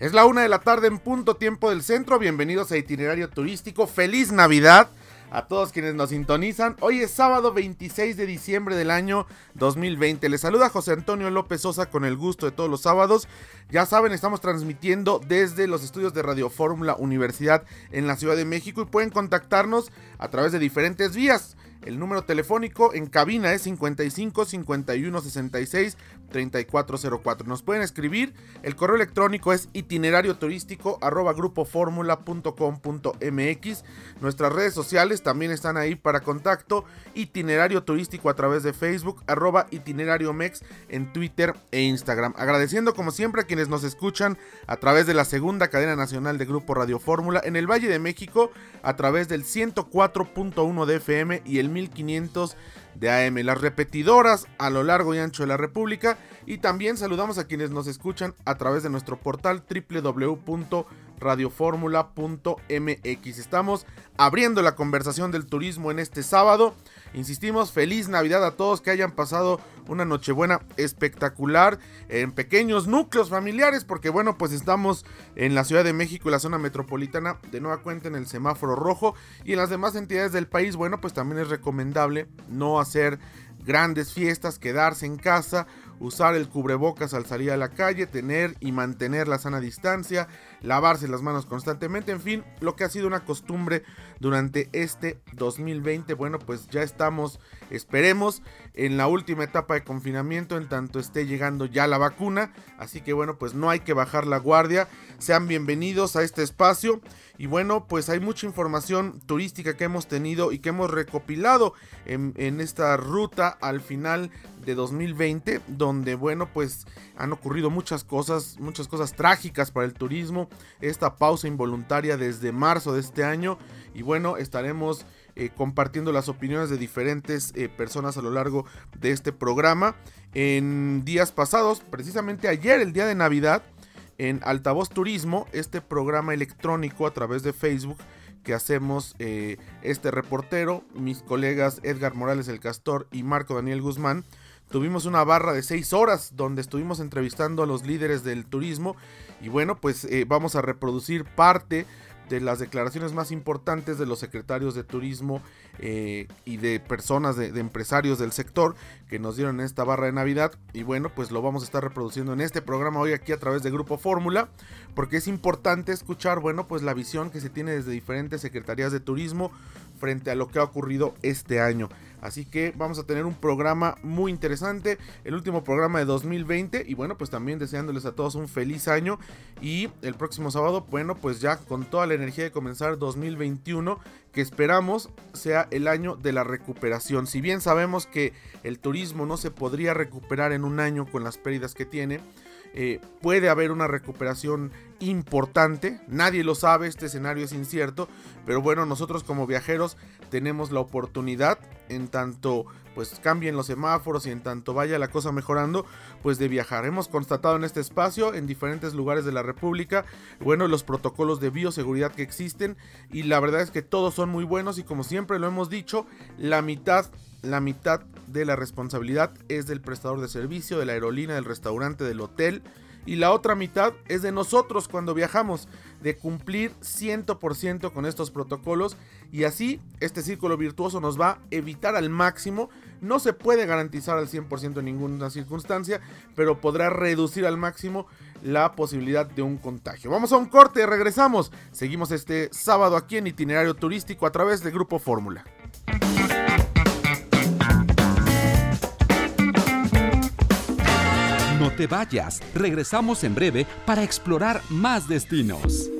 Es la una de la tarde en punto tiempo del centro. Bienvenidos a Itinerario Turístico. Feliz Navidad a todos quienes nos sintonizan. Hoy es sábado 26 de diciembre del año 2020. Les saluda José Antonio López Sosa con el gusto de todos los sábados. Ya saben, estamos transmitiendo desde los estudios de Radio Fórmula Universidad en la Ciudad de México y pueden contactarnos a través de diferentes vías. El número telefónico en cabina es 55 51 66 3404. Nos pueden escribir. El correo electrónico es itinerario turístico arroba grupoformula.com.mx. Nuestras redes sociales también están ahí para contacto. Itinerario turístico a través de Facebook, arroba itinerario mex en Twitter e Instagram. Agradeciendo como siempre a quienes nos escuchan a través de la segunda cadena nacional de Grupo Radio Fórmula en el Valle de México a través del 104.1 de FM y el 1500 de AM, las repetidoras a lo largo y ancho de la República. Y también saludamos a quienes nos escuchan a través de nuestro portal www.radioformula.mx. Estamos abriendo la conversación del turismo en este sábado. Insistimos, feliz Navidad a todos que hayan pasado una Nochebuena espectacular en pequeños núcleos familiares, porque bueno, pues estamos en la Ciudad de México y la zona metropolitana de nueva cuenta en el semáforo rojo y en las demás entidades del país, bueno, pues también es recomendable no hacer grandes fiestas, quedarse en casa, usar el cubrebocas al salir a la calle, tener y mantener la sana distancia, lavarse las manos constantemente, en fin, lo que ha sido una costumbre durante este 2020. Bueno, pues ya estamos, esperemos, en la última etapa de confinamiento, en tanto esté llegando ya la vacuna. Así que bueno, pues no hay que bajar la guardia. Sean bienvenidos a este espacio. Y bueno, pues hay mucha información turística que hemos tenido y que hemos recopilado en, esta ruta al final de 2020, donde bueno, pues han ocurrido muchas cosas, muchas cosas trágicas para el turismo, esta pausa involuntaria desde marzo de este año y bueno, estaremos eh, compartiendo las opiniones de diferentes eh, personas a lo largo de este programa. En días pasados, precisamente ayer, el día de Navidad, en Altavoz Turismo, este programa electrónico a través de Facebook que hacemos eh, este reportero, mis colegas Edgar Morales el Castor y Marco Daniel Guzmán, Tuvimos una barra de seis horas donde estuvimos entrevistando a los líderes del turismo y bueno, pues eh, vamos a reproducir parte de las declaraciones más importantes de los secretarios de turismo eh, y de personas, de, empresarios del sector que nos dieron en esta barra de Navidad. Y bueno, pues lo vamos a estar reproduciendo en este programa hoy aquí a través de Grupo Fórmula, porque es importante escuchar, bueno, pues la visión que se tiene desde diferentes secretarías de turismo frente a lo que ha ocurrido este año. Así que vamos a tener un programa muy interesante, el último programa de 2020 y bueno, pues también deseándoles a todos un feliz año y el próximo sábado, bueno, pues ya con toda la energía de comenzar 2021 que esperamos sea el año de la recuperación. Si bien sabemos que el turismo no se podría recuperar en un año con las pérdidas que tiene, eh, puede haber una recuperación importante. Nadie lo sabe, este escenario es incierto. Pero bueno, nosotros como viajeros tenemos la oportunidad, en tanto pues cambien los semáforos y en tanto vaya la cosa mejorando, pues de viajar. Hemos constatado en este espacio, en diferentes lugares de la República, bueno, los protocolos de bioseguridad que existen y la verdad es que todos son muy buenos y como siempre lo hemos dicho, la mitad la mitad de la responsabilidad es del prestador de servicio, de la aerolínea, del restaurante, del hotel. Y la otra mitad es de nosotros cuando viajamos, de cumplir 100% con estos protocolos. Y así este círculo virtuoso nos va a evitar al máximo. No se puede garantizar al 100% en ninguna circunstancia, pero podrá reducir al máximo la posibilidad de un contagio. Vamos a un corte, regresamos. Seguimos este sábado aquí en itinerario turístico a través del Grupo Fórmula. No te vayas, regresamos en breve para explorar más destinos.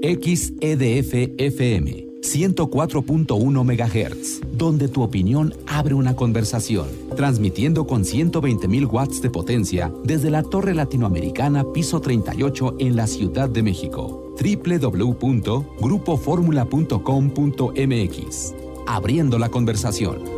XEDF FM 104.1 MHz, donde tu opinión abre una conversación, transmitiendo con 120.000 watts de potencia desde la Torre Latinoamericana Piso 38 en la Ciudad de México. www.grupoformula.com.mx. Abriendo la conversación.